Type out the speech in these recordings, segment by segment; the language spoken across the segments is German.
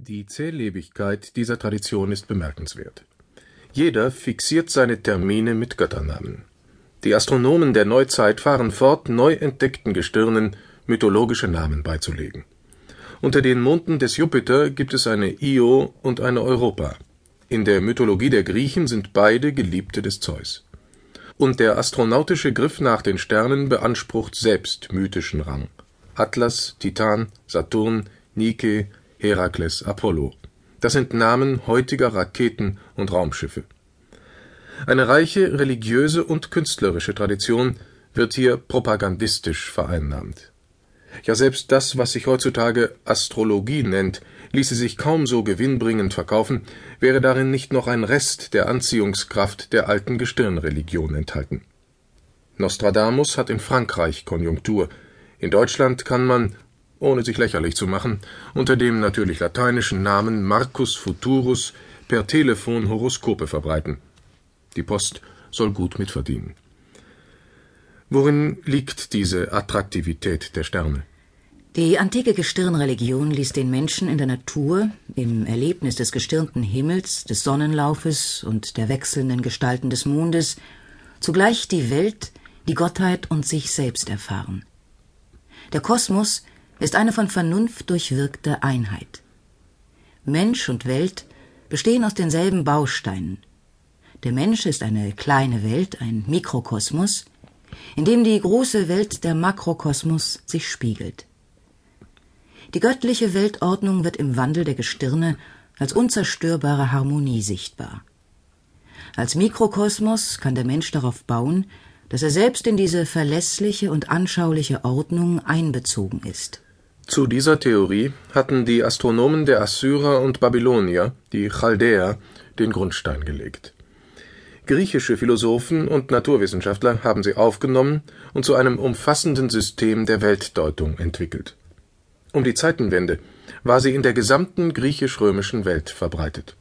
Die Zählebigkeit dieser Tradition ist bemerkenswert. Jeder fixiert seine Termine mit Götternamen. Die Astronomen der Neuzeit fahren fort, neu entdeckten Gestirnen mythologische Namen beizulegen. Unter den Monden des Jupiter gibt es eine Io und eine Europa. In der Mythologie der Griechen sind beide Geliebte des Zeus. Und der astronautische Griff nach den Sternen beansprucht selbst mythischen Rang. Atlas, Titan, Saturn, Nike, Herakles, Apollo. Das sind Namen heutiger Raketen und Raumschiffe. Eine reiche religiöse und künstlerische Tradition wird hier propagandistisch vereinnahmt. Ja, selbst das, was sich heutzutage Astrologie nennt, ließe sich kaum so gewinnbringend verkaufen, wäre darin nicht noch ein Rest der Anziehungskraft der alten Gestirnreligion enthalten. Nostradamus hat in Frankreich Konjunktur, in Deutschland kann man ohne sich lächerlich zu machen, unter dem natürlich lateinischen Namen Marcus Futurus per Telefon Horoskope verbreiten. Die Post soll gut mitverdienen. Worin liegt diese Attraktivität der Sterne? Die antike Gestirnreligion ließ den Menschen in der Natur, im Erlebnis des gestirnten Himmels, des Sonnenlaufes und der wechselnden Gestalten des Mondes, zugleich die Welt, die Gottheit und sich selbst erfahren. Der Kosmos ist eine von Vernunft durchwirkte Einheit. Mensch und Welt bestehen aus denselben Bausteinen. Der Mensch ist eine kleine Welt, ein Mikrokosmos, in dem die große Welt der Makrokosmos sich spiegelt. Die göttliche Weltordnung wird im Wandel der Gestirne als unzerstörbare Harmonie sichtbar. Als Mikrokosmos kann der Mensch darauf bauen, dass er selbst in diese verlässliche und anschauliche Ordnung einbezogen ist. Zu dieser Theorie hatten die Astronomen der Assyrer und Babylonier, die Chaldäer, den Grundstein gelegt. Griechische Philosophen und Naturwissenschaftler haben sie aufgenommen und zu einem umfassenden System der Weltdeutung entwickelt. Um die Zeitenwende war sie in der gesamten griechisch-römischen Welt verbreitet.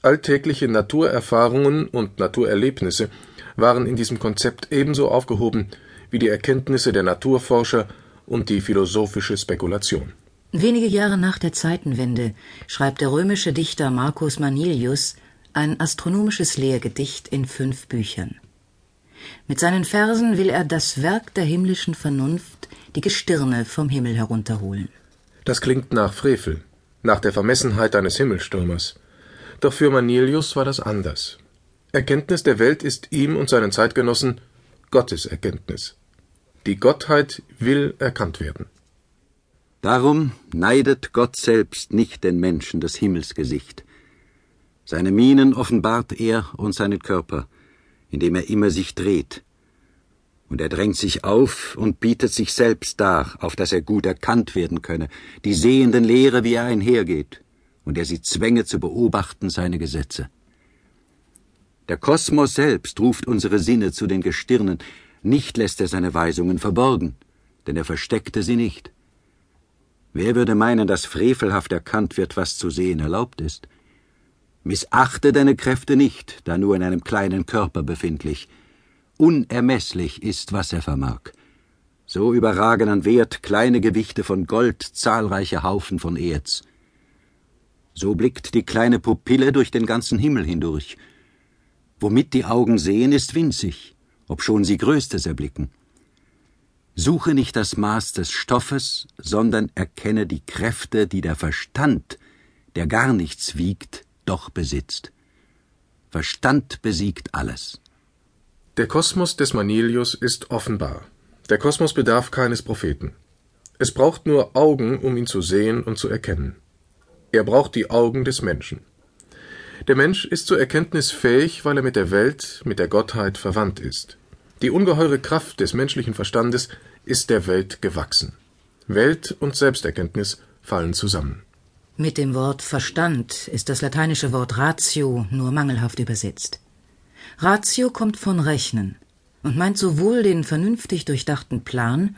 Alltägliche Naturerfahrungen und Naturerlebnisse waren in diesem Konzept ebenso aufgehoben wie die Erkenntnisse der Naturforscher und die philosophische Spekulation. Wenige Jahre nach der Zeitenwende schreibt der römische Dichter Marcus Manilius ein astronomisches Lehrgedicht in fünf Büchern. Mit seinen Versen will er das Werk der himmlischen Vernunft, die Gestirne vom Himmel herunterholen. Das klingt nach Frevel, nach der Vermessenheit eines Himmelstürmers. Doch für Manilius war das anders. Erkenntnis der Welt ist ihm und seinen Zeitgenossen Gottes Erkenntnis. Die Gottheit will erkannt werden. Darum neidet Gott selbst nicht den Menschen das Himmelsgesicht. Seine Mienen offenbart er und seinen Körper, indem er immer sich dreht. Und er drängt sich auf und bietet sich selbst dar, auf dass er gut erkannt werden könne, die Sehenden lehre, wie er einhergeht, und er sie zwänge zu beobachten seine Gesetze. Der Kosmos selbst ruft unsere Sinne zu den Gestirnen, nicht lässt er seine Weisungen verborgen, denn er versteckte sie nicht. Wer würde meinen, dass frevelhaft erkannt wird, was zu sehen erlaubt ist? Missachte deine Kräfte nicht, da nur in einem kleinen Körper befindlich. Unermesslich ist, was er vermag. So überragen an Wert kleine Gewichte von Gold zahlreiche Haufen von Erz. So blickt die kleine Pupille durch den ganzen Himmel hindurch. Womit die Augen sehen, ist winzig obschon sie Größtes erblicken. Suche nicht das Maß des Stoffes, sondern erkenne die Kräfte, die der Verstand, der gar nichts wiegt, doch besitzt. Verstand besiegt alles. Der Kosmos des Manilius ist offenbar. Der Kosmos bedarf keines Propheten. Es braucht nur Augen, um ihn zu sehen und zu erkennen. Er braucht die Augen des Menschen. Der Mensch ist zur Erkenntnis fähig, weil er mit der Welt, mit der Gottheit verwandt ist. Die ungeheure Kraft des menschlichen Verstandes ist der Welt gewachsen. Welt und Selbsterkenntnis fallen zusammen. Mit dem Wort Verstand ist das lateinische Wort ratio nur mangelhaft übersetzt. Ratio kommt von Rechnen und meint sowohl den vernünftig durchdachten Plan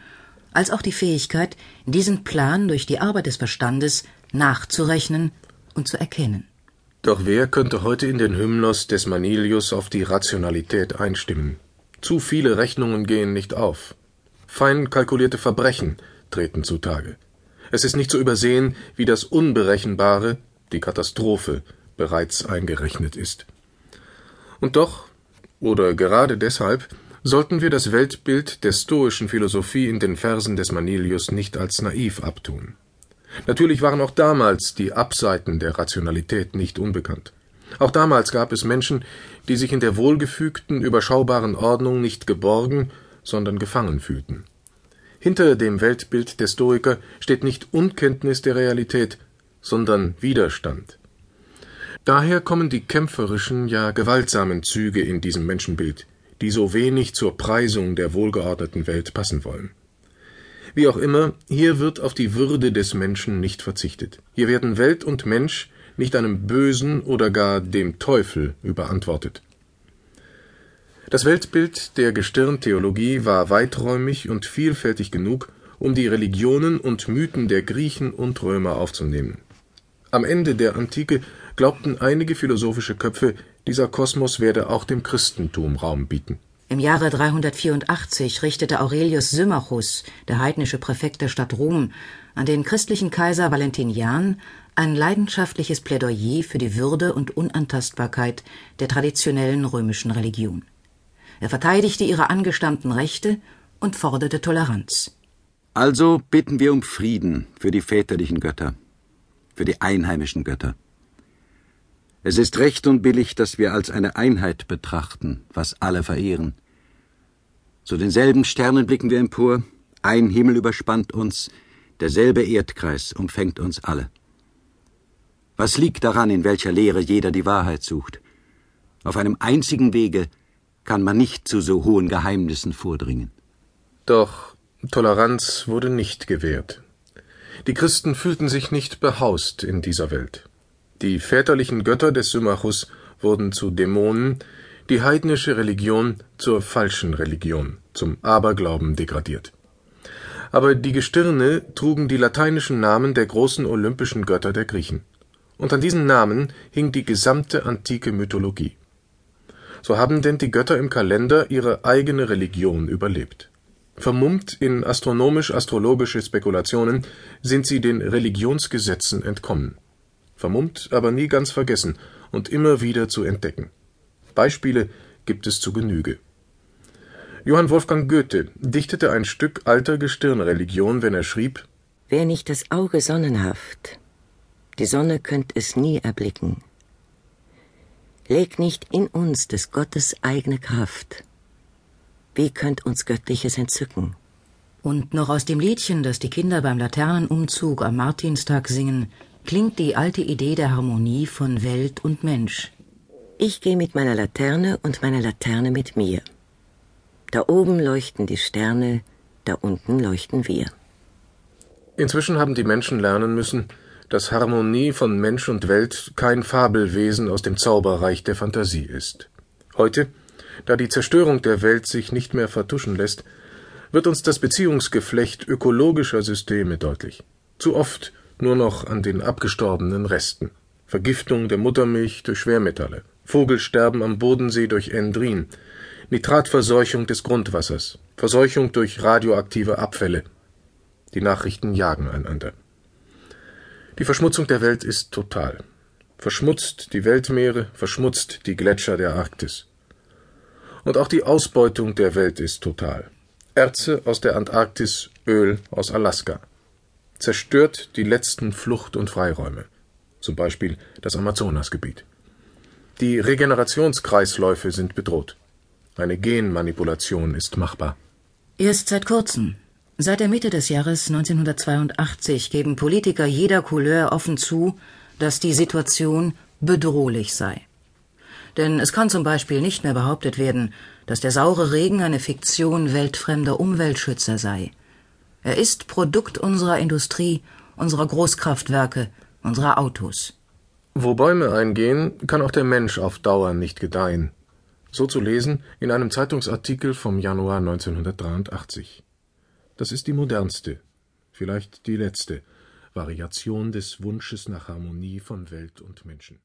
als auch die Fähigkeit, diesen Plan durch die Arbeit des Verstandes nachzurechnen und zu erkennen. Doch wer könnte heute in den Hymnos des Manilius auf die Rationalität einstimmen? Zu viele Rechnungen gehen nicht auf. Fein kalkulierte Verbrechen treten zutage. Es ist nicht zu übersehen, wie das Unberechenbare, die Katastrophe, bereits eingerechnet ist. Und doch, oder gerade deshalb, sollten wir das Weltbild der stoischen Philosophie in den Versen des Manilius nicht als naiv abtun. Natürlich waren auch damals die Abseiten der Rationalität nicht unbekannt. Auch damals gab es Menschen, die sich in der wohlgefügten, überschaubaren Ordnung nicht geborgen, sondern gefangen fühlten. Hinter dem Weltbild der Stoiker steht nicht Unkenntnis der Realität, sondern Widerstand. Daher kommen die kämpferischen, ja gewaltsamen Züge in diesem Menschenbild, die so wenig zur Preisung der wohlgeordneten Welt passen wollen. Wie auch immer, hier wird auf die Würde des Menschen nicht verzichtet. Hier werden Welt und Mensch nicht einem Bösen oder gar dem Teufel überantwortet. Das Weltbild der Gestirntheologie war weiträumig und vielfältig genug, um die Religionen und Mythen der Griechen und Römer aufzunehmen. Am Ende der Antike glaubten einige philosophische Köpfe, dieser Kosmos werde auch dem Christentum Raum bieten. Im Jahre 384 richtete Aurelius Symmachus, der heidnische Präfekt der Stadt Rom, an den christlichen Kaiser Valentinian ein leidenschaftliches Plädoyer für die Würde und Unantastbarkeit der traditionellen römischen Religion. Er verteidigte ihre angestammten Rechte und forderte Toleranz. Also bitten wir um Frieden für die väterlichen Götter, für die einheimischen Götter. Es ist recht und billig, dass wir als eine Einheit betrachten, was alle verehren. Zu denselben Sternen blicken wir empor, ein Himmel überspannt uns, derselbe Erdkreis umfängt uns alle. Was liegt daran, in welcher Lehre jeder die Wahrheit sucht? Auf einem einzigen Wege kann man nicht zu so hohen Geheimnissen vordringen. Doch Toleranz wurde nicht gewährt. Die Christen fühlten sich nicht behaust in dieser Welt. Die väterlichen Götter des Symmachus wurden zu Dämonen, die heidnische Religion zur falschen Religion, zum Aberglauben degradiert. Aber die Gestirne trugen die lateinischen Namen der großen olympischen Götter der Griechen und an diesen Namen hing die gesamte antike Mythologie. So haben denn die Götter im Kalender ihre eigene Religion überlebt. Vermummt in astronomisch-astrologische Spekulationen sind sie den Religionsgesetzen entkommen. Vermummt, aber nie ganz vergessen und immer wieder zu entdecken. Beispiele gibt es zu Genüge. Johann Wolfgang Goethe dichtete ein Stück alter Gestirnreligion, wenn er schrieb Wer nicht das Auge sonnenhaft, die Sonne könnt es nie erblicken. Leg nicht in uns des Gottes eigene Kraft. Wie könnt uns Göttliches entzücken? Und noch aus dem Liedchen, das die Kinder beim Laternenumzug am Martinstag singen, klingt die alte Idee der Harmonie von Welt und Mensch. Ich gehe mit meiner Laterne und meine Laterne mit mir. Da oben leuchten die Sterne, da unten leuchten wir. Inzwischen haben die Menschen lernen müssen, dass Harmonie von Mensch und Welt kein Fabelwesen aus dem Zauberreich der Fantasie ist. Heute, da die Zerstörung der Welt sich nicht mehr vertuschen lässt, wird uns das Beziehungsgeflecht ökologischer Systeme deutlich. Zu oft nur noch an den abgestorbenen Resten. Vergiftung der Muttermilch durch Schwermetalle, Vogelsterben am Bodensee durch Endrin, Nitratverseuchung des Grundwassers, Verseuchung durch radioaktive Abfälle. Die Nachrichten jagen einander. Die Verschmutzung der Welt ist total. Verschmutzt die Weltmeere, verschmutzt die Gletscher der Arktis. Und auch die Ausbeutung der Welt ist total. Erze aus der Antarktis, Öl aus Alaska. Zerstört die letzten Flucht- und Freiräume, zum Beispiel das Amazonasgebiet. Die Regenerationskreisläufe sind bedroht. Eine Genmanipulation ist machbar. Erst seit kurzem Seit der Mitte des Jahres 1982 geben Politiker jeder Couleur offen zu, dass die Situation bedrohlich sei. Denn es kann zum Beispiel nicht mehr behauptet werden, dass der saure Regen eine Fiktion weltfremder Umweltschützer sei. Er ist Produkt unserer Industrie, unserer Großkraftwerke, unserer Autos. Wo Bäume eingehen, kann auch der Mensch auf Dauer nicht gedeihen. So zu lesen in einem Zeitungsartikel vom Januar 1983. Das ist die modernste, vielleicht die letzte Variation des Wunsches nach Harmonie von Welt und Menschen